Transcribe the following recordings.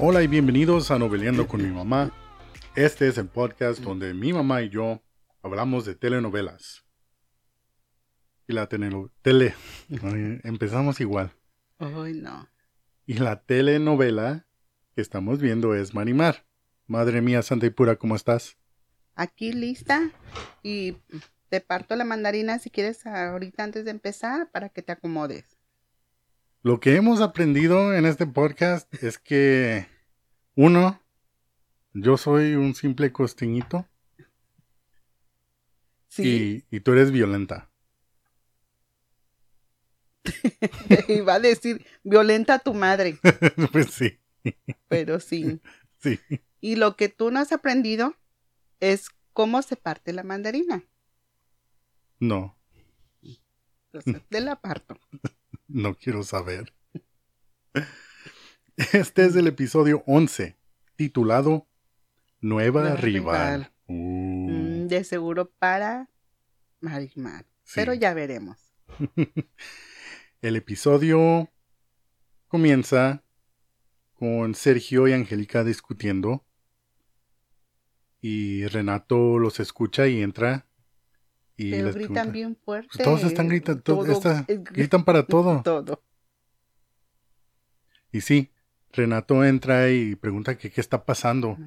Hola y bienvenidos a Noveleando con mi mamá. Este es el podcast donde mi mamá y yo hablamos de telenovelas. Y la tele... empezamos igual. Ay, no. Y la telenovela que estamos viendo es Marimar. Madre mía, santa y pura, ¿cómo estás? Aquí lista y te parto la mandarina si quieres ahorita antes de empezar para que te acomodes. Lo que hemos aprendido en este podcast es que, uno, yo soy un simple costeñito Sí, y, y tú eres violenta. iba a decir violenta a tu madre, pues sí, pero sí. sí. Y lo que tú no has aprendido es cómo se parte la mandarina. No, Entonces, te la parto. No quiero saber. Este es el episodio 11, titulado Nueva Nueva Rival. rival. Uh, Mm, de seguro para Marimar. sí. Pero ya veremos. El episodio comienza con Sergio y Angélica discutiendo. Y Renato los escucha y entra. Y Pero gritan pregunta, bien fuerte. "Pues todos están gritando, to- Todo esta- es- gritan para todo. Todo. Y sí, Renato entra y pregunta que qué está pasando.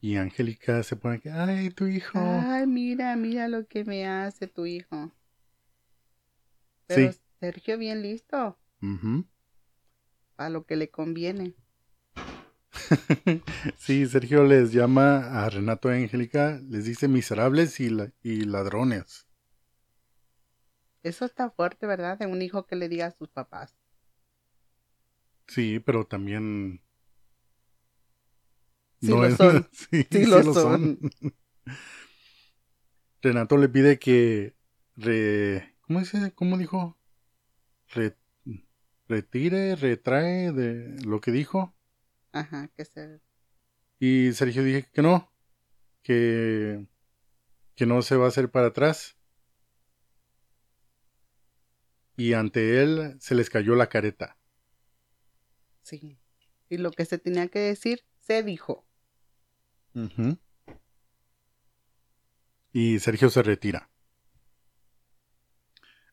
Y Angélica se pone que, ay, tu hijo. Ay, mira, mira lo que me hace tu hijo. Pero Sí. Sergio bien listo Ujú. a lo que le conviene. Sí, Sergio les llama a Renato y Angélica, les dice miserables y, la- y ladrones. Eso está fuerte, ¿verdad? De un hijo que le diga a sus papás. Sí, pero también... Sí lo son. sí, Sí sí lo lo son. Renato le pide que... Re... ¿Cómo dice? ¿Cómo dijo? Re- retire, retrae de lo que dijo. Ajá, que se... Y Sergio dije que no, que, que no se va a hacer para atrás. Y ante él se les cayó la careta. Sí. Y lo que se tenía que decir, se dijo. Y Sergio se retira.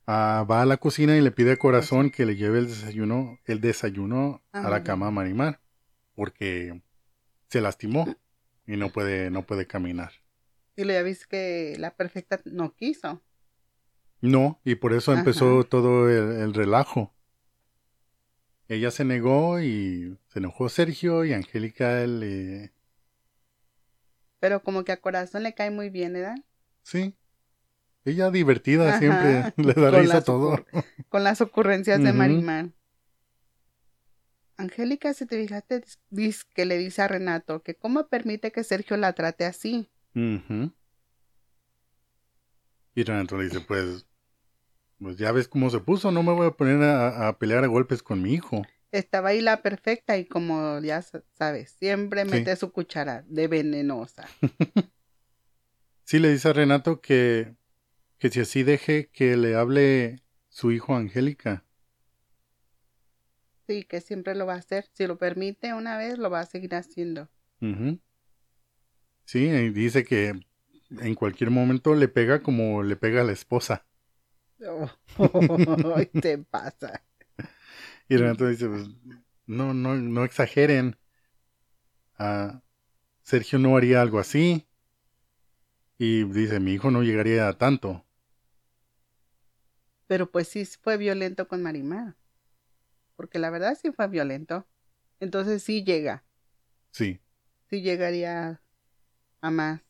Ah, va a la cocina y le pide a Corazón que le lleve el desayuno, el desayuno a la Ah. cama a Marimar, porque se lastimó y no puede, no puede caminar. Y le viste que la perfecta no quiso. No, y por eso Ajá. empezó todo el, el relajo. Ella se negó y se enojó Sergio y Angélica le... Pero como que a corazón le cae muy bien, ¿verdad? Sí. Ella divertida Ajá. siempre, le da Con risa todo. Con las ocurrencias de Ujú. Marimar. Angélica, si te fijaste, dice que le dice a Renato que cómo permite que Sergio la trate así. Ujú. Y Renato le dice, pues, pues ya ves cómo se puso, no me voy a poner a, a pelear a golpes con mi hijo. Estaba ahí la perfecta y como ya sa- sabes, siempre Sí. mete su cuchara de venenosa. Sí le dice a Renato que, que si así deje que le hable su hijo Angélica. Sí, que siempre lo va a hacer. Si lo permite una vez, lo va a seguir haciendo. Sí, y dice que en cualquier momento le pega como le pega a la esposa. Oh, te pasa. Y Renato dice, pues, no, no, no exageren. Ah, Sergio no haría algo así. Y dice, mi hijo no llegaría a tanto. Pero pues sí fue violento con Marimar. Porque la verdad sí fue violento. Entonces sí llega. Sí, Sí llegaría a más.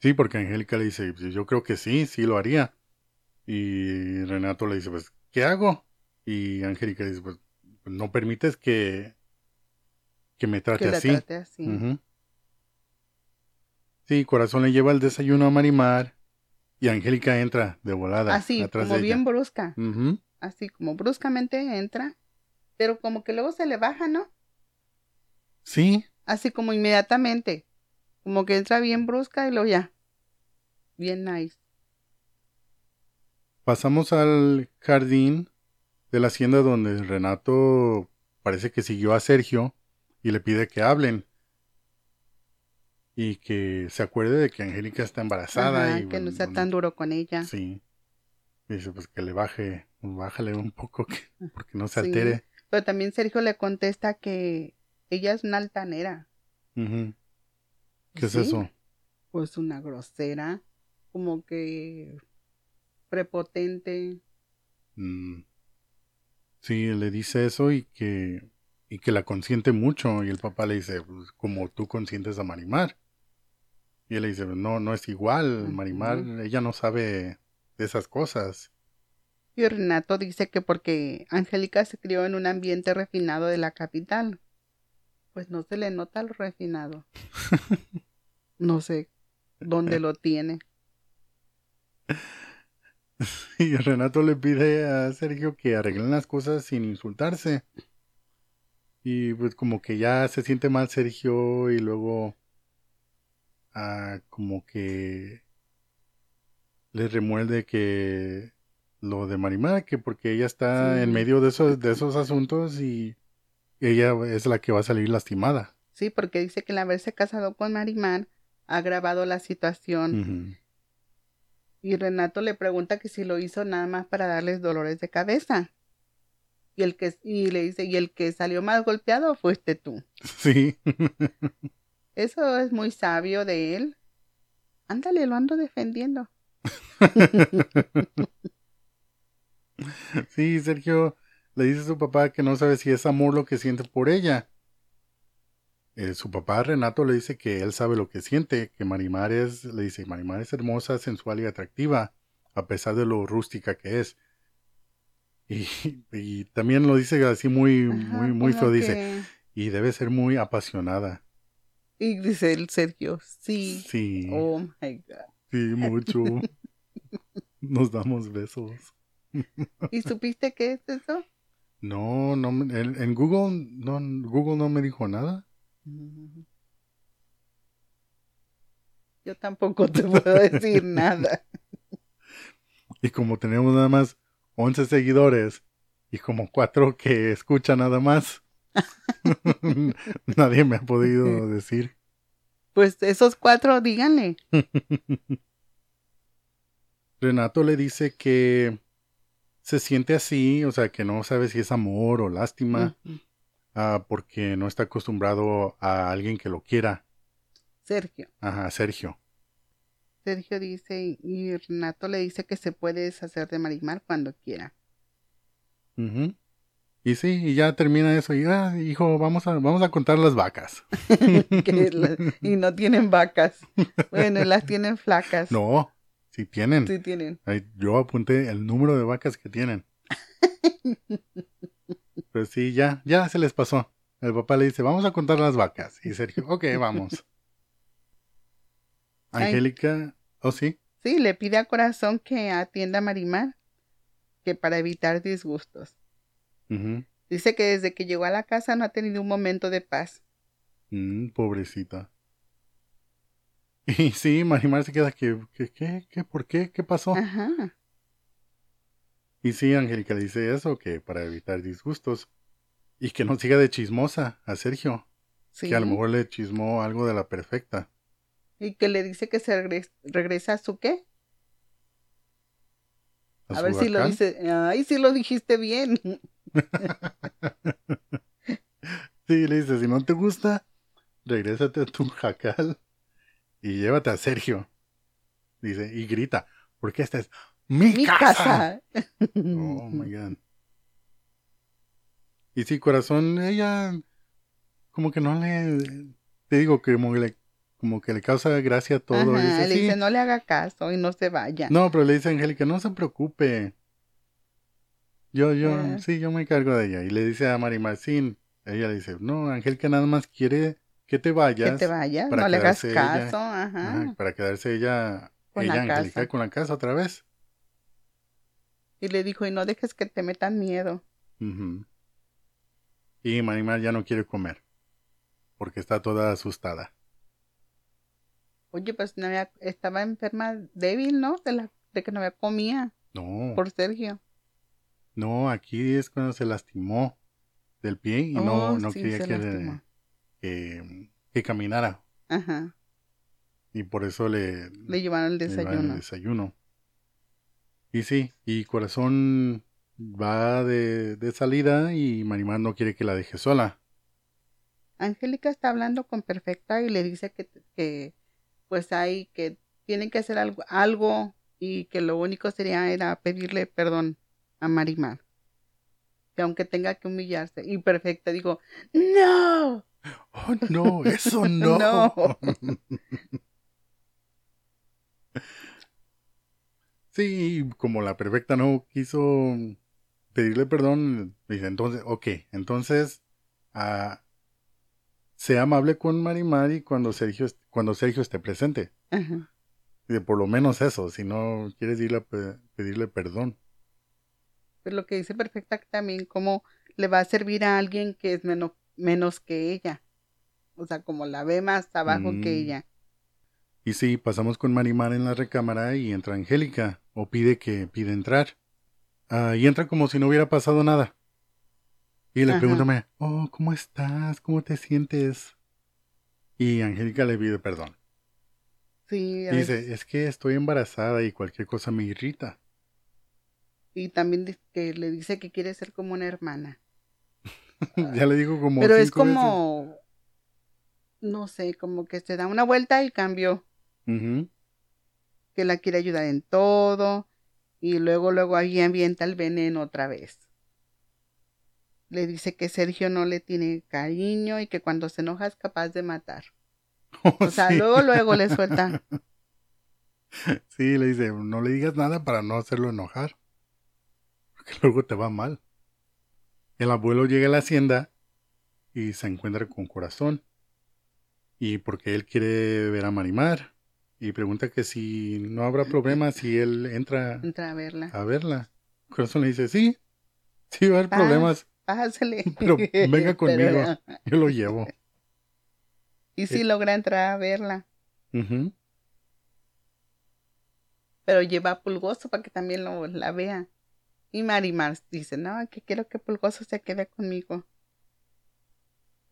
Sí, porque Angélica le dice, "Pues, yo creo que sí, sí lo haría. Y Renato le dice, pues, ¿qué hago? Y Angélica dice, pues, no permites que, que me trate Que la así. trate así. Sí, Corazón le lleva el desayuno a Marimar y Angélica entra de volada. Así, atrás como de bien ella. brusca. Así como bruscamente entra. Pero como que luego se le baja, ¿no? Sí, Así como inmediatamente. Como que entra bien brusca y luego ya. Bien nice. pasamos al jardín de la hacienda donde Renato parece que siguió a Sergio y le pide que hablen. Y que se acuerde de que Angélica está embarazada. Ajá, y que no sea tan duro con ella. Sí. Dice, pues que le baje, bájale un poco, que, porque no se Sí. altere. Pero también Sergio le contesta que ella es una altanera. Ujú. ¿Qué es eso? Pues una grosera, como que prepotente. Mm. Sí, le dice eso y que, y que la consiente mucho. Y el papá le dice, pues, como tú consientes a Marimar. Y él le dice, no, no es igual. Marimar, ella no sabe de esas cosas. Y Renato dice que porque Angélica se crió en un ambiente refinado de la capital. Pues no se le nota lo refinado. No sé dónde lo tiene. Y Renato le pide a Sergio que arreglen las cosas sin insultarse. Y pues como que ya se siente mal Sergio y luego ah, como que le remuerde que lo de Marimar, que porque ella está Sí. en medio de esos, de esos asuntos y ella es la que va a salir lastimada. Sí, porque dice que el haberse casado con Marimar ha agravado la situación. Y Renato le pregunta que si lo hizo nada más para darles dolores de cabeza. Y el que y le dice, "Y el que salió más golpeado fuiste tú." Sí. Eso es muy sabio de él. Ándale, lo ando defendiendo. Sí, Sergio le dice a su papá que no sabe si es amor lo que siente por ella. Eh, su papá Renato le dice que él sabe lo que siente, que Marimar es, le dice, Marimar es hermosa, sensual y atractiva, a pesar de lo rústica que es. Y, y también lo dice así muy, Ajá, muy, muy feo, dice, y debe ser muy apasionada. Y dice el Sergio, sí. Sí, Oh my God. sí, mucho. Nos damos besos. ¿Y supiste qué es eso? No, no, en, en Google, no, Google no me dijo nada. Yo tampoco te puedo decir nada. Y como tenemos nada más 11 seguidores y como 4 que escuchan nada más, nadie me ha podido decir. Pues esos cuatro, díganle. Renato le dice que se siente así, o sea, que no sabe si es amor o lástima, ah, porque no está acostumbrado a alguien que lo quiera. Sergio. Ajá, Sergio. Sergio dice, y Renato le dice que se puede deshacer de Marimar cuando quiera. Y sí, y ya termina eso. Y, ah, hijo, vamos a, vamos a contar las vacas. Que la- y no tienen vacas. Bueno, las tienen flacas. No, si tienen. Sí tienen. Yo apunté el número de vacas que tienen. Pues sí, ya, ya se les pasó. El papá le dice, vamos a contar las vacas. Y Sergio, ok, vamos. Angélica, oh sí, Sí, le pide a Corazón que atienda a Marimar, que para evitar disgustos. Dice que desde que llegó a la casa no ha tenido un momento de paz. Mm, pobrecita. Y sí, Marimar se queda que, que, ¿qué, qué, por qué, qué pasó? Ajá. Y sí, Angélica le dice eso, que para evitar disgustos. Y que no siga de chismosa a Sergio, Sí. que a lo mejor le chismó algo de la perfecta. Y que le dice que se regres- regresa a su qué. A, A, su ver si lo dice. Ay, sí lo dijiste bien. Sí, le dice, si no te gusta, regrésate a tu jacal y llévate a Sergio. Dice, y grita, porque esta es mi, Mi casa. casa. Oh my god. Y sí, corazón, ella como que no le te digo que como que le, como que le causa gracia todo. Ajá, dice, le "Sí". dice, no le haga caso y no se vaya. No, pero le dice a Angélica, no se preocupe. Yo, yo, sí, yo me encargo de ella. Y le dice a Mari Marcín, ella le dice, no, Angélica nada más quiere que te vayas. que te vayas, para no le hagas ella. caso. Ajá. Para quedarse ella, Con ella, la Angélica, casa. con la casa otra vez. Y le dijo, y no dejes que te metan miedo. Y Marimar ya no quiere comer. Porque está toda asustada. Oye, pues no había- estaba enferma débil, ¿no? De, la, de que no había comía No, por Sergio. no, aquí es cuando se lastimó del pie y no, Oh, no sí, quería que le. Que, que caminara. Ajá. Y por eso le, Le llevaron el le llevaron el desayuno. desayuno. Y sí, y Corazón va de, de salida y Marimar no quiere que la deje sola. Angélica está hablando con Perfecta y le dice que, que pues hay que tienen que hacer algo, algo y que lo único sería era pedirle perdón a Marimar. Que aunque tenga que humillarse. Y Perfecta digo, no. Oh, no, eso no. No. Sí, como la perfecta no quiso pedirle perdón, dice entonces, ok, entonces ah, sea amable con Marimar y cuando Sergio, cuando Sergio esté presente. Ajá. Dice, por lo menos eso, si no quieres irle a pe- pedirle perdón. Pero lo que dice Perfecta también, cómo le va a servir a alguien que es menos, menos que ella. O sea, como la ve más abajo que Mm. ella. Y sí, pasamos con Marimar en la recámara y entra Angélica, o pide que pide entrar. Ah, y entra como si no hubiera pasado nada. Y le Ajá. pregunta, oh, ¿cómo estás? ¿Cómo te sientes? Y Angélica le pide perdón. Sí, a Dice, veces- es que estoy embarazada y cualquier cosa me irrita. y también que le dice que quiere ser como una hermana. ya le digo como Pero es veces. como, no sé, como que se da una vuelta y cambió, que la quiere ayudar en todo y luego, luego ahí ambienta el veneno otra vez. Le dice que Sergio no le tiene cariño y que cuando se enoja es capaz de matar. O sea, Sí. luego, luego le suelta. Sí, le dice, no le digas nada para no hacerlo enojar. Porque luego te va mal. El abuelo llega a la hacienda y se encuentra con corazón. Y porque él quiere ver a Marimar. Y pregunta que si no habrá problema si él entra Entra a verla. a verla. Corazón le dice, sí, sí va a haber Ah. problemas. Pásale. Pero venga conmigo. Pero- Yo lo llevo. y sí Eh. logra entrar a verla. Pero lleva a Pulgoso para que también lo, la vea. Y Marimar dice, no, que quiero que Pulgoso se quede conmigo.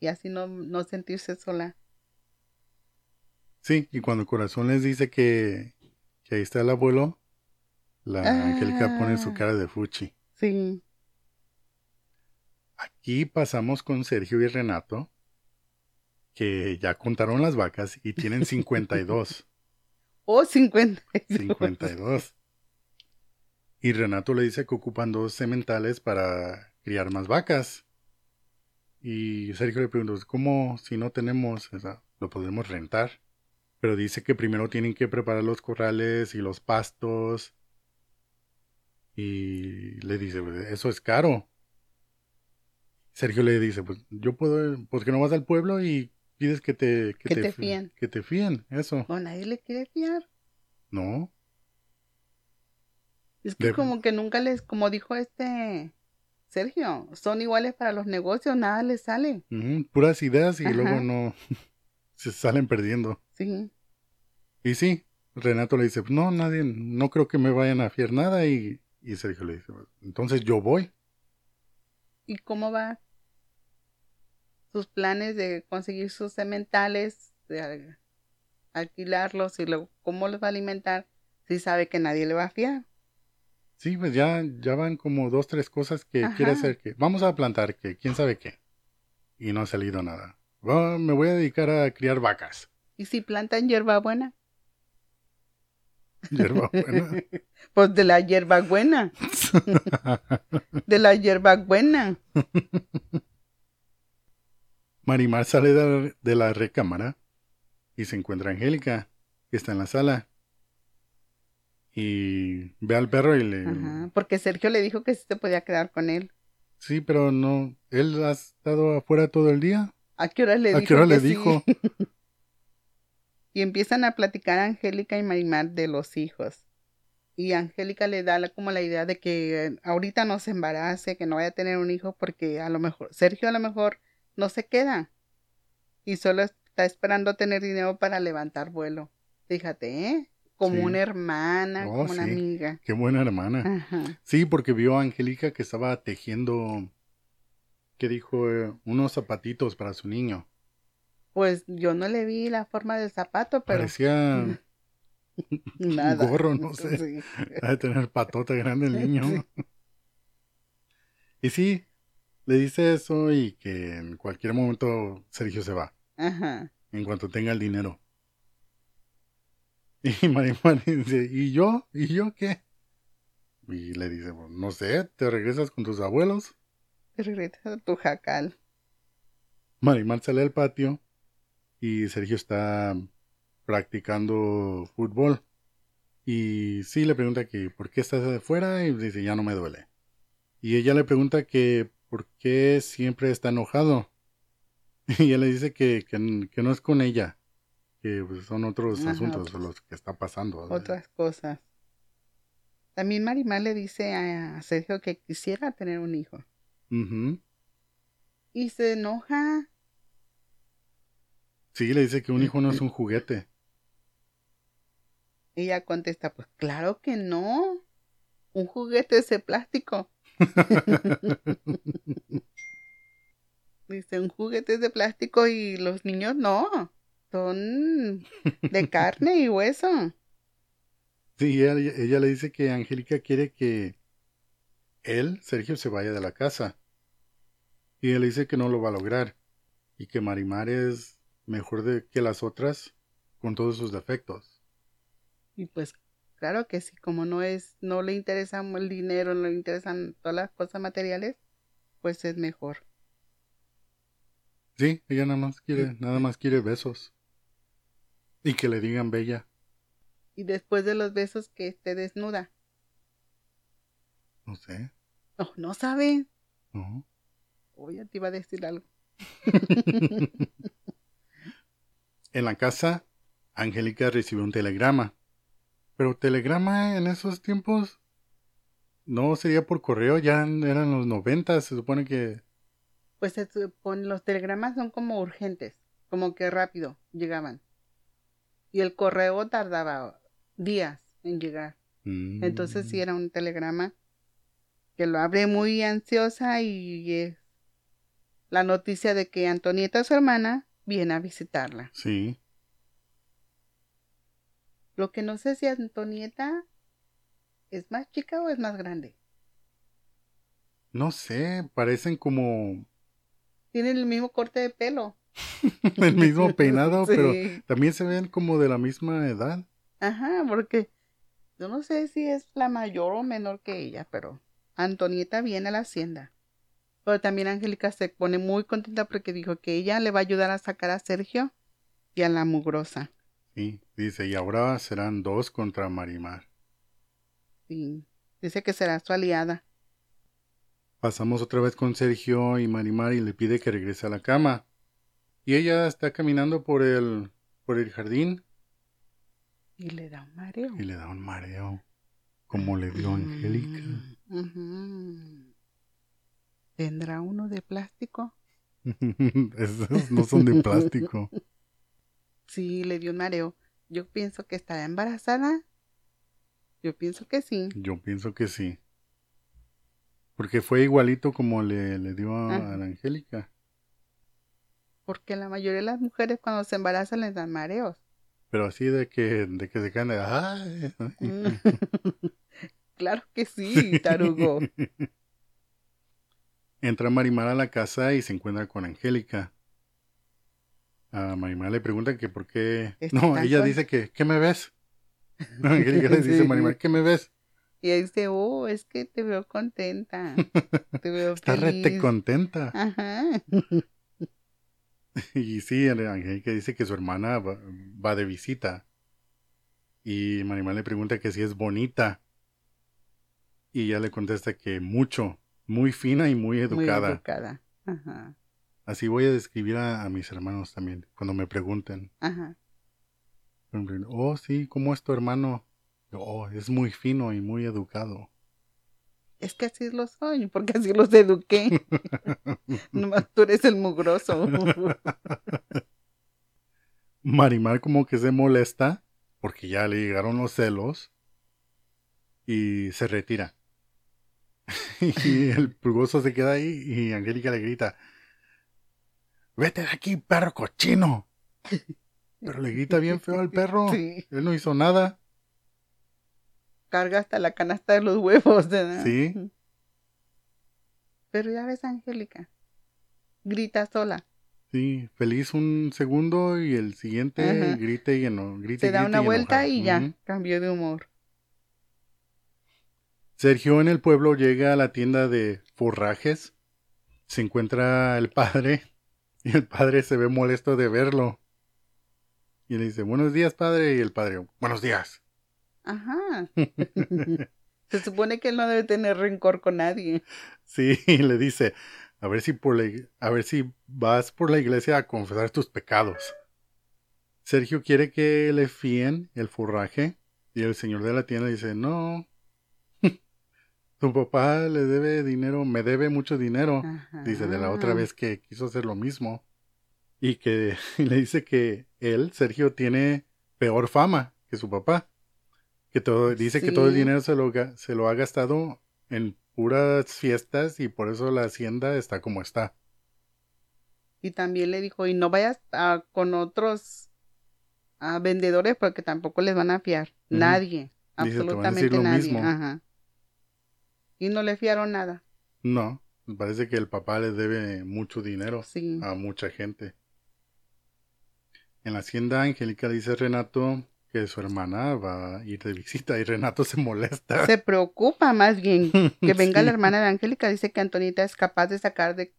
Y así no, no sentirse sola. Sí, y cuando Corazón les dice que, que ahí está el abuelo, la Ah. Angélica pone su cara de fuchi. Sí. Aquí pasamos con Sergio y Renato, que ya contaron las vacas y tienen 52. Oh, 50. 52. Y Renato le dice que ocupan dos sementales para criar más vacas. Y Sergio le pregunta, ¿cómo si no tenemos, o sea, lo podemos rentar? Pero dice que primero tienen que preparar los corrales y los pastos. Y le dice, "Pues, eso es caro. Sergio le dice, pues yo puedo, pues que no vas al pueblo y pides que te, Que te fíen. Que te fíen, eso. No, nadie le quiere fiar. No, Es que De- como que nunca les, como dijo este Sergio, son iguales para los negocios, nada les sale. Puras ideas y Ajá. luego no se salen perdiendo. Sí. Y sí, Renato le dice, no, nadie, no creo que me vayan a fiar nada y, y Sergio le dice, entonces yo voy. ¿Y cómo va? Sus planes de conseguir sus sementales, de al- alquilarlos y luego cómo los va a alimentar si sabe que nadie le va a fiar. Sí, pues ya, ya van como dos, tres cosas que Ajá. quiere hacer que vamos a plantar que quién sabe qué. Y no ha salido nada. Va, me voy a dedicar a criar vacas. ¿Y si plantan hierbabuena? Hierba buena. Pues de la hierba buena, de la hierba buena. Marimar sale de la, de la recámara y se encuentra Angélica, que está en la sala. Y ve al perro y le... Ajá, porque Sergio le dijo que sí se podía quedar con él. Sí, pero no... ¿Él ha estado afuera todo el día? ¿A qué hora le ¿A dijo? qué hora que le sí? dijo? Y empiezan a platicar Angélica y Marimar de los hijos. Y Angélica le da como la idea de que eh, ahorita no se embarace, que no vaya a tener un hijo porque a lo mejor, Sergio a lo mejor no se queda. Y solo está esperando tener dinero para levantar vuelo. Fíjate, ¿eh? Como Sí. una hermana, Oh, como una sí. amiga. Qué buena hermana. Ajá. Sí, porque vio a Angélica que estaba tejiendo... ¿Qué dijo? Eh, unos zapatitos para su niño. Pues yo no le vi la forma del zapato, pero Parecía nada. gorro, no sé. Sí. ha de tener patota grande el niño. Y sí, le dice eso y que en cualquier momento Sergio se va, Ajá. en cuanto tenga el dinero. Y Marimar dice, ¿y yo? ¿Y yo qué? Y le dice, "Pues, no sé, ¿te regresas con tus abuelos? Te regresas a tu jacal. Marimar sale al patio y Sergio está practicando fútbol. Y sí le pregunta que por qué estás afuera y dice ya no me duele. Y ella le pregunta que por qué siempre está enojado. Y él le dice que, que, que no es con ella, que pues, son otros Ajá, asuntos otros. los que está pasando. Otras cosas. También Marimar le dice a Sergio que quisiera tener un hijo. Y se enoja. Sí, le dice que un hijo no es un juguete. Ella contesta, pues claro que no. Un juguete es de plástico. Dice, un juguete es de plástico y los niños no. Son de carne y hueso. Sí, ella, ella le dice que Angélica quiere que él, Sergio, se vaya de la casa. Y él le dice que no lo va a lograr. Y que Marimar es mejor de, que las otras con todos sus defectos. Y pues claro que sí, como no es, no le interesa el dinero, no le interesan todas las cosas materiales, pues es mejor. Sí, ella nada más quiere, nada más quiere besos. Y que le digan bella. Y después de los besos que esté desnuda. No sé. No, no sabe. ¿no? O ya te iba a decir algo. En la casa, Angélica recibió un telegrama. Pero telegrama en esos tiempos no sería por correo, ya eran los 90, se supone que Pues se supone, los telegramas son como urgentes, como que rápido llegaban. Y el correo tardaba días en llegar. Mm. Entonces sí era un telegrama que lo abre muy ansiosa y es la noticia de que Antonieta, su hermana, viene a visitarla. Sí, Lo que no sé si Antonieta es más chica o es más grande. no sé, parecen como Tienen el mismo corte de pelo. el mismo peinado, Sí. pero también se ven como de la misma edad. Ajá, porque yo no sé si es la mayor o menor que ella, pero Antonieta viene a la hacienda. Pero también Angélica se pone muy contenta porque dijo que ella le va a ayudar a sacar a Sergio y a la mugrosa. Sí, dice, y ahora serán dos contra Marimar. Y dice que será su aliada. Pasamos otra vez con Sergio y Marimar y le pide que regrese a la cama. Y ella está caminando por el por el jardín Y le da un mareo. y le da un mareo, como le dio a Angélica. Mm, ujú. ¿Tendrá uno de plástico? Esos no son de plástico. Sí, le dio un mareo. Yo pienso que estará embarazada. Yo pienso que sí. Yo pienso que sí. Porque fue igualito como le, le dio a, a la Angélica. Porque la mayoría de las mujeres cuando se embarazan les dan mareos. Pero así de que, de que se caen de... "Ay". Mm. claro que sí, tarugo. Entra Marimar a la casa y se encuentra con Angélica. A Marimar le pregunta que por qué... No, ella dice que, ¿qué me ves? Angélica le dice a. Marimar, ¿qué me ves? Y ahí dice, oh, es que te veo contenta. Te veo Está feliz. rete contenta. Ajá. Y sí, Angélica dice que su hermana va, va de visita. Y Marimar le pregunta que si es bonita. Y ella le contesta que mucho, muy fina y muy educada. Muy educada. Ajá. Así voy a describir a, a mis hermanos también, cuando me pregunten. Ajá. Oh, sí, ¿cómo es tu hermano? Oh, es muy fino y muy educado. Es que así lo soy, porque así los eduqué. Nomás tú eres el mugroso. Marimar como que se molesta porque ya le llegaron los celos y se retira. y el pulgoso se queda ahí y Angélica le grita, vete de aquí, perro cochino. Pero le grita bien feo al perro. Sí. Él no hizo nada. Carga hasta la canasta de los huevos. ¿verdad? Sí. Pero ya ves, Angélica. Grita sola. Sí, feliz un segundo y el siguiente Ajá. grite y no, grite, Se da una y vuelta y ya. Cambió de humor. Sergio en el pueblo llega a la tienda de forrajes. Se encuentra el padre y el padre se ve molesto de verlo. Y le dice, buenos días, padre. Y el padre, buenos días. Ajá. Se supone que él no debe tener rencor con nadie. Sí, y le dice, a ver si por la, a ver si vas por la iglesia a confesar tus pecados. Sergio quiere que le fíen el forraje y el señor de la tienda dice, no, tu papá le debe dinero, me debe mucho dinero. Ajá. Dice de la otra vez que quiso hacer lo mismo. Y que le dice que él, Sergio, tiene peor fama que su papá. Que todo, dice que todo el dinero se lo, ga- se lo ha gastado en puras fiestas y por eso la hacienda está como está. Y también le dijo, y no vayas a- con otros a vendedores porque tampoco les van a fiar. Nadie. Dice, "Te van a absolutamente nadie. mismo". Ajá. Y no le fiaron nada. No, parece que el papá le debe mucho dinero Sí. a mucha gente. En la hacienda Angélica dice Renato que su hermana va a ir de visita y Renato se molesta. Se preocupa más bien que venga la hermana de Angélica. Dice que Antonita es capaz de sacar de,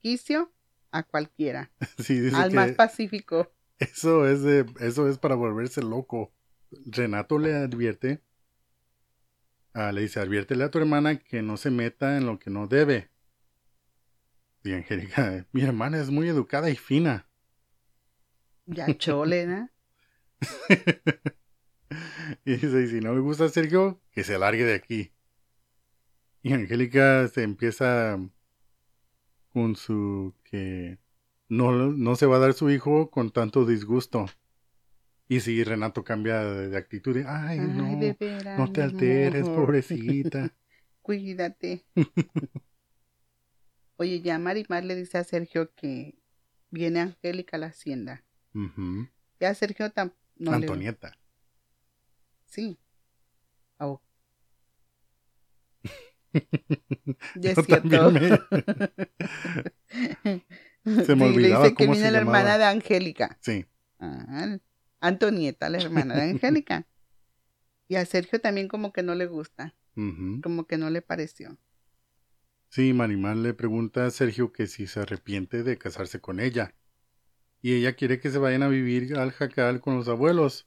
quicio a cualquiera. Sí, dice al que más pacífico. eso es de, eso es para volverse loco. Renato le advierte, ah, le dice, adviértele a tu hermana que no se meta en lo que no debe. Y Angélica, mi hermana es muy educada y fina. Ya chole, ¿no? Y dice, y si no le gusta a Sergio, que se largue de aquí. Y Angélica se empieza con su que no, no se va a dar su hijo con tanto disgusto. Y si Renato cambia de, actitud, ay, Ay, no, veras, no te alteres, pobrecita. Cuídate. Oye, ya Marimar le dice a Sergio que viene Angélica a la hacienda. Ya Sergio tam no le- Antonieta. Sí. Oh. Ya es cierto. me- Se me olvidaba dice que cómo se la hermana de Angélica. Sí. Ah, Antonieta, la hermana de Angélica. Y a Sergio también como que no le gusta, como que no le pareció. Sí, Marimar le pregunta a Sergio que si se arrepiente de casarse con ella. Y ella quiere que se vayan a vivir al jacal con los abuelos.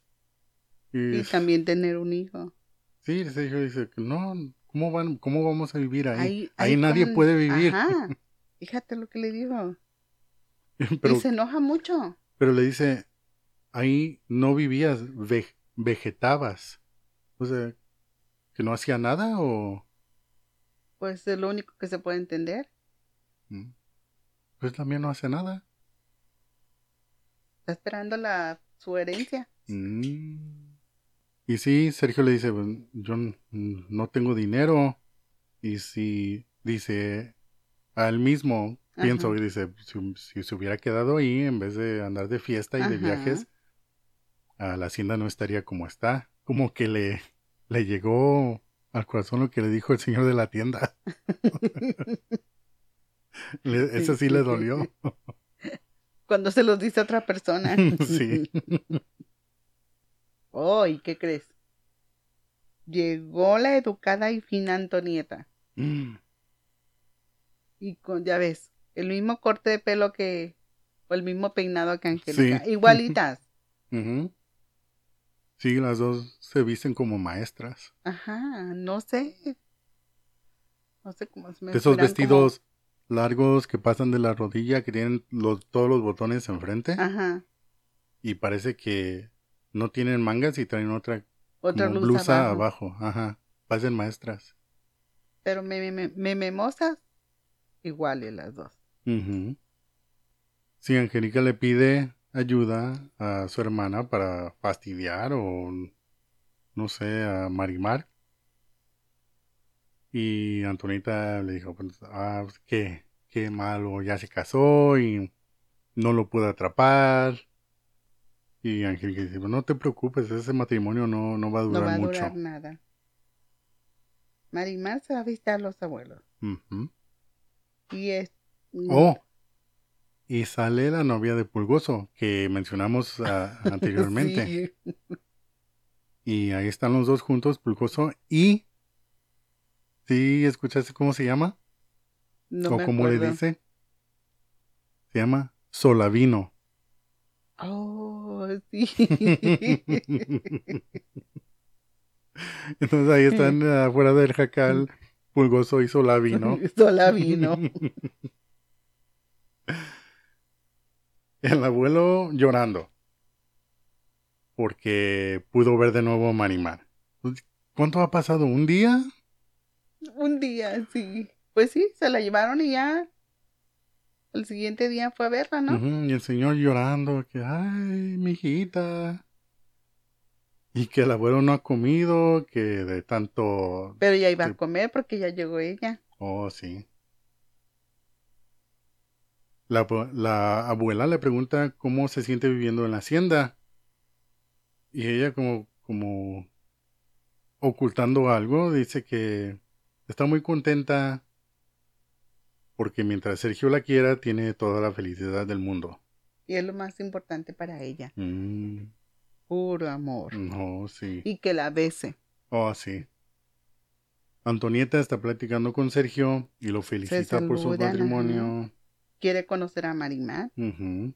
Y, Y también tener un hijo. sí, Sergio dice que no, ¿cómo, van, ¿cómo vamos a vivir ahí? Ahí, Ahí, ahí nadie puede vivir. Ajá. Fíjate lo que le dijo. pero, y se enoja mucho. pero le dice, ahí no vivías, ve- vegetabas. O sea, que no hacía nada o... Pues es lo único que se puede entender. Mm. Pues también no hace nada. Está esperando la su herencia. Mm. Y sí, Sergio le dice, "Pues, yo no tengo dinero. Y si dice, a él mismo, pienso, y dice, si, si se hubiera quedado ahí en vez de andar de fiesta y de viajes, a la hacienda no estaría como está. Como que le, le llegó al corazón lo que le dijo el señor de la tienda. Le- eso sí le dolió. Cuando se los dice a otra persona. sí. Oh, ¿y qué crees? Llegó la educada y fina Antonieta. Mm. Y con, ya ves, el mismo corte de pelo que, o el mismo peinado que Angélica. Sí. Igualitas. Sí, las dos se visten como maestras. Ajá, no sé. No sé cómo se me De esos vestidos largos que pasan de la rodilla, que tienen los, todos los botones enfrente. Ajá, Y parece que no tienen mangas y traen otra blusa, blusa abajo. abajo. Ajá. Parecen maestras. Pero me, me, me, me- memosas, iguales las dos. Ujú. Sí, Angélica le pide ayuda a su hermana para fastidiar o no sé, a Marimar. Y Antonita le dijo, pues, ah, pues, qué, qué malo, ya se casó y no lo pudo atrapar. Y Angélica dice, no te preocupes, ese matrimonio no, no va a No durar va a mucho. durar nada. Marimar se va a visitar a los abuelos. Y es. Oh, y sale la novia de Pulgoso, que mencionamos ah, anteriormente. Sí. Y ahí están los dos juntos, Pulgoso y... ¿Sí escuchaste cómo se llama? No ¿O me cómo le dice? Se llama Solavino. Oh, sí. Entonces ahí están afuera del jacal Pulgoso y Solavino. Sola vino. El abuelo llorando. Porque pudo ver de nuevo a Marimar. Pues, ¿Cuánto ha pasado? ¿Un día? Un día, sí. Pues sí, se la llevaron y ya. El siguiente día fue a verla, ¿no? Y el señor llorando, que, ay, mi hijita. Y que el abuelo no ha comido, que de tanto... Pero ya iba a comer porque ya llegó ella. Oh, sí. La, la abuela le pregunta cómo se siente viviendo en la hacienda. Y ella como, como ocultando algo, dice que está muy contenta porque mientras Sergio la quiera, tiene toda la felicidad del mundo. Y es lo más importante para ella. Mm, Puro amor. no, sí. Y que la bese. Oh, sí. Antonieta está platicando con Sergio y lo felicita por su matrimonio. Quiere conocer a Marimar. Ujú.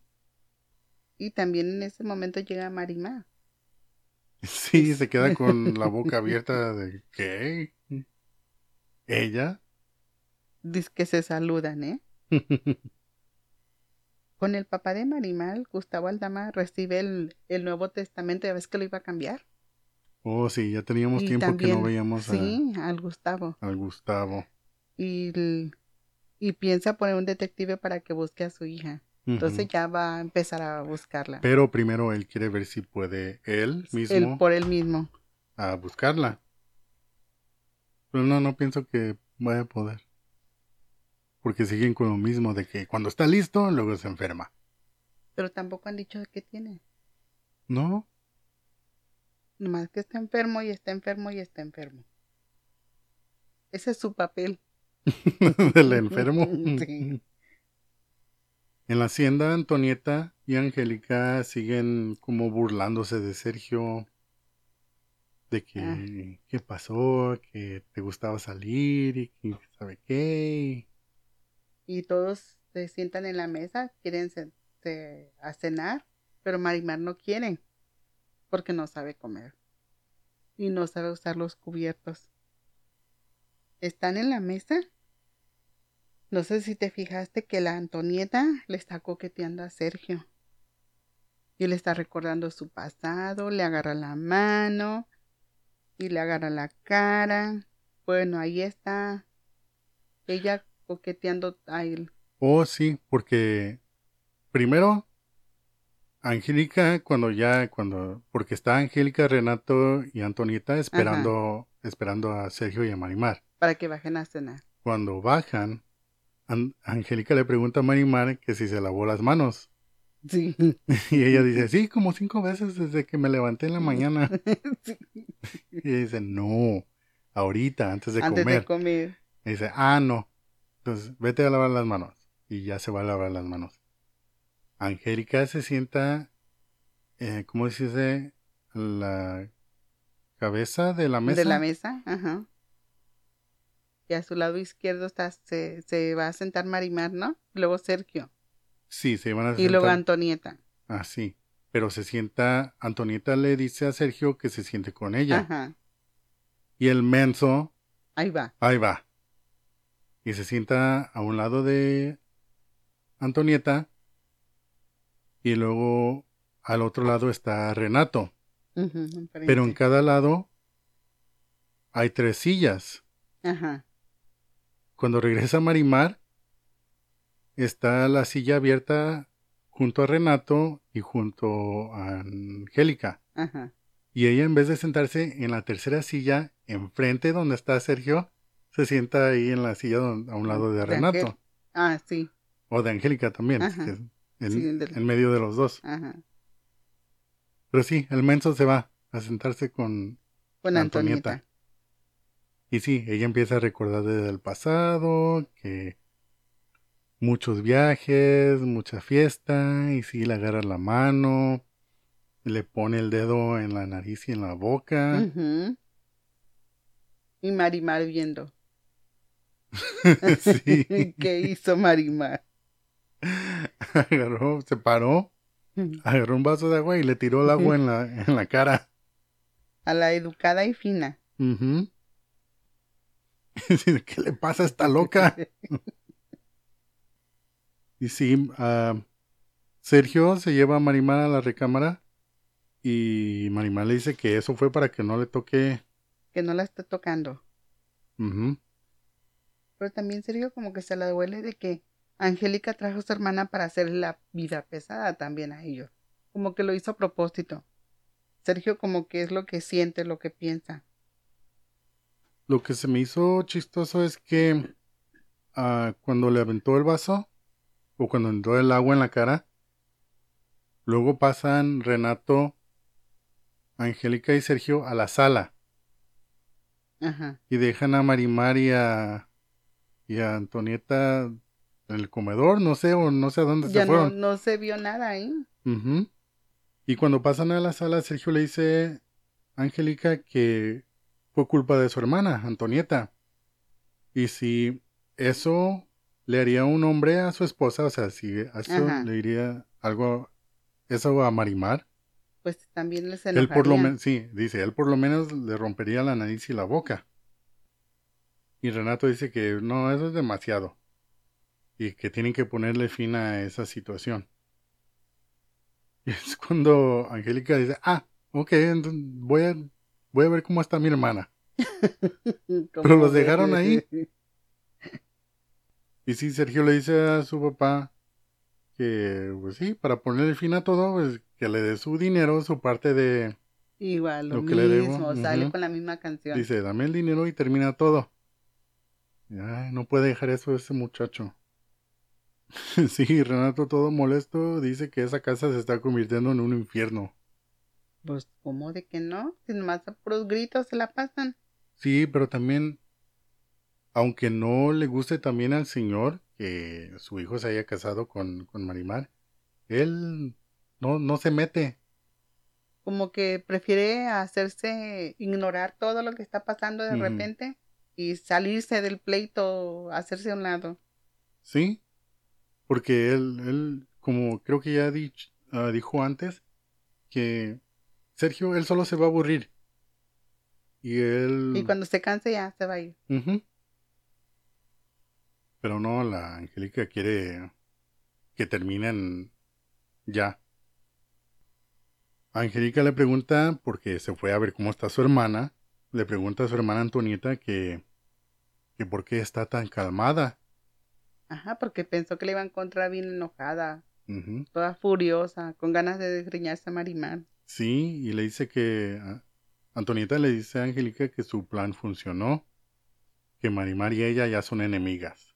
Y también en ese momento llega Marimar. Sí, se queda con la boca abierta de ¿qué? ¿Ella? Dice que se saludan, ¿eh? Con el papá de Marimar, Gustavo Aldama recibe el, el Nuevo Testamento. Ya ves que lo iba a cambiar. Oh, sí, ya teníamos Y tiempo que no veíamos a- Sí, al Gustavo. al Gustavo. Y, y piensa poner un detective para que busque a su hija. Entonces ya va a empezar a buscarla. Pero primero él quiere ver si puede él mismo Él por él mismo. a buscarla. Pero no, no pienso que vaya a poder. Porque siguen con lo mismo de que cuando está listo, luego se enferma. Pero tampoco han dicho qué tiene. ¿No? Nomás que está enfermo y está enfermo y está enfermo. Ese es su papel. Del enfermo. Sí. En la hacienda, Antonieta y Angélica siguen como burlándose de Sergio. De que, Ah. ¿qué pasó? Que te gustaba salir y que sabe qué. Y todos se sientan en la mesa, quieren se- se- a cenar, pero Marimar no quiere porque no sabe comer y no sabe usar los cubiertos. Están en la mesa. No sé si te fijaste que la Antonieta le está coqueteando a Sergio. Y le está recordando su pasado, le agarra la mano y le agarra la cara. Bueno, ahí está ella coqueteando a él. Oh, sí, porque primero, Angélica, cuando ya, cuando, porque está Angélica, Renato y Antonieta esperando, esperando a Sergio y a Marimar. para que bajen a cenar. Cuando bajan, An- Angélica le pregunta a Marimar que si se lavó las manos. Sí. Y ella dice, sí, como cinco veces desde que me levanté en la mañana. Sí, Y ella dice, no, ahorita, antes de Antes comer. de comer. Y dice, ah, no. Entonces, vete a lavar las manos. Y ya se va a lavar las manos. Angélica se sienta, eh, ¿cómo se dice? La cabeza de la mesa. De la mesa, ajá. Y a su lado izquierdo está, se, se va a sentar Marimar, ¿no? Luego Sergio. Sí, se van a Y sentar. luego Antonieta. Ah, sí. Pero se sienta, Antonieta le dice a Sergio que se siente con ella. Ajá. Y el menso, Ahí va. ahí va. Y se sienta a un lado de Antonieta. Y luego al otro lado está Renato. Pero en cada lado hay tres sillas. Ajá. Cuando regresa Marimar, está la silla abierta junto a Renato y junto a Angélica. Ajá. Y ella en vez de sentarse en la tercera silla, enfrente donde está Sergio, se sienta ahí en la silla a un lado de De Renato. Angel- Ah, sí. O de Angélica también, Ajá. que es en, Sí, del- en medio de los dos. Ajá. Pero sí, el menso se va a sentarse con, Con Antonieta. Antonieta. Y sí, ella empieza a recordar desde el pasado, que muchos viajes, mucha fiesta, y sí, le agarra la mano, le pone el dedo en la nariz y en la boca. Y Marimar viendo. sí, ¿Qué hizo Marimar? agarró, se paró, agarró un vaso de agua y le tiró el agua en la, en la cara. A la educada y fina. Ujú. Sí, ¿Qué le pasa a esta loca? Y sí, ah, Sergio se lleva a Marimar a la recámara y Marimar le dice que eso fue para que no le toque. que no la está tocando. Ujú. Pero también Sergio como que se la duele de que Angélica trajo a su hermana para hacer la vida pesada también a ellos. Como que lo hizo a propósito. Sergio como que es lo que siente, lo que piensa. Lo que se me hizo chistoso es que ah, cuando le aventó el vaso o cuando entró el agua en la cara, luego pasan Renato, Angélica y Sergio a la sala. Ajá. y dejan a Marimar y a, y a Antonieta en el comedor, no sé, o no sé a dónde Ya se no, fueron. no se vio nada ahí. Ujú. Y cuando pasan a la sala, Sergio le dice a Angélica que fue culpa de su hermana, Antonieta. Y si eso le haría un hombre a su esposa, o sea, si eso Ajá. le diría algo, eso a Marimar, Pues también les él por lo enojaría. menos, sí, dice, él por lo menos le rompería la nariz y la boca. Y Renato dice que no, eso es demasiado. Y que tienen que ponerle fin a esa situación. Y es cuando Angélica dice, ah, ok, entonces voy a, voy a ver cómo está mi hermana. Pero los de- dejaron ahí. Y sí, Sergio le dice a su papá que, pues sí, para ponerle fin a todo, pues que le dé su dinero, su parte de, Igual, lo, Lo que le debo, mismo, sale con la misma canción. Dice, dame el dinero y termina todo. Ay, no puede dejar eso ese muchacho. sí, Renato todo molesto dice que esa casa se está convirtiendo en un infierno. Pues, ¿cómo de que no? Si nomás a puros gritos se la pasan. Sí, pero también, aunque no le guste también al señor que su hijo se haya casado con, con Marimar, él no, no se mete. Como que prefiere hacerse ignorar todo lo que está pasando de repente y salirse del pleito, hacerse a un lado. Sí, porque él, él como creo que ya ah, dijo antes, que Sergio, él solo se va a aburrir. Y él... Y cuando se canse ya se va a ir. Pero no, la Angélica quiere que terminen ya. Angélica le pregunta, porque se fue a ver cómo está su hermana, le pregunta a su hermana Antonieta que, que por qué está tan calmada. Ajá, porque pensó que le iba a encontrar bien enojada, toda furiosa, con ganas de desgreñarse a Marimar. Sí, y le dice que Antonieta le dice a Angélica que su plan funcionó, que Marimar y ella ya son enemigas.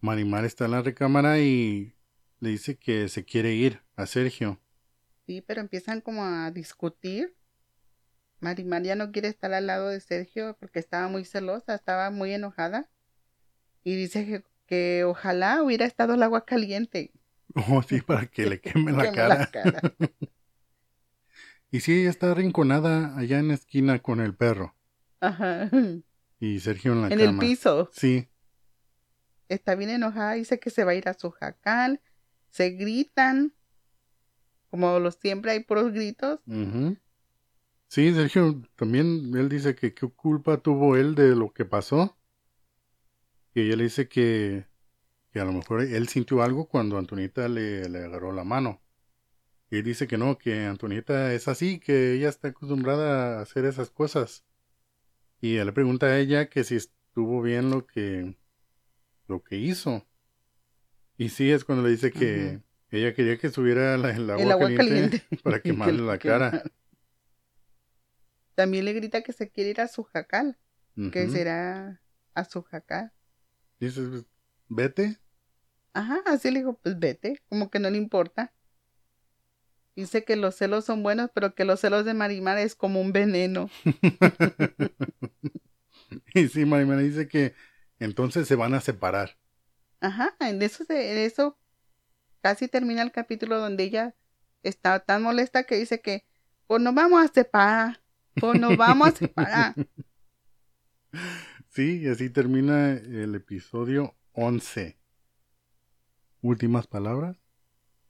Marimar está en la recámara y le dice que se quiere ir a Sergio. Sí, pero empiezan como a discutir. Marimar ya no quiere estar al lado de Sergio porque estaba muy celosa, estaba muy enojada. Y dice que, que ojalá hubiera estado el agua caliente. Oh, sí, para que le queme la Queme cara. la cara. Y sí, ella está arrinconada allá en la esquina con el perro. Ajá. Y Sergio en la En el piso. Sí, Está bien enojada, dice que se va a ir a su jacal. Se gritan. Como los siempre hay puros gritos. Sí, Sergio, también él dice que qué culpa tuvo él de lo que pasó. Y ella le dice que, que a lo mejor él sintió algo cuando Antonieta le, le agarró la mano. Y dice que no, que Antonieta es así, que ella está acostumbrada a hacer esas cosas. Y él le pregunta a ella que si estuvo bien lo que, lo que hizo. Y sí, es cuando le dice que ella quería que subiera la- el agua, el agua caliente, caliente. para Que quemarle la cara. También le grita que se quiere ir a su jacal. Que será a su jacal. Dices, pues, vete. Ajá, así le digo, pues vete, como que no le importa. Dice que los celos son buenos, pero que los celos de Marimar es como un veneno. y sí, Marimar dice que entonces se van a separar. Ajá, en eso, en eso casi termina el capítulo donde ella está tan molesta que dice que, pues nos vamos a separar, pues nos vamos a separar. Sí, y así termina el episodio 11. ¿Últimas palabras?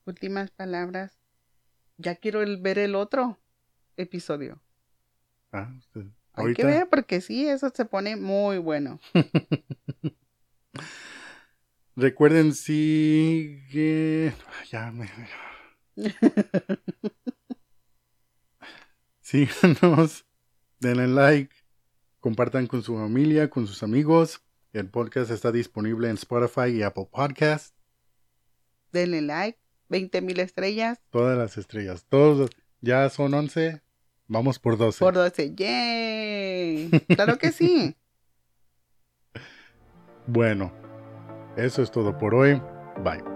Últimas palabras. Ya quiero ver el otro episodio. Ah, usted. Hay que ver porque sí, eso se pone muy bueno. Recuerden sigue. Ya me. Síganos, denle like, compartan con su familia, con sus amigos. El podcast está disponible en Spotify y Apple Podcast. Denle like, 20 mil estrellas. Todas las estrellas, todos ya son 11. Vamos por 12. Por 12, ¡yay! Claro que sí. bueno, eso es todo por hoy. Bye.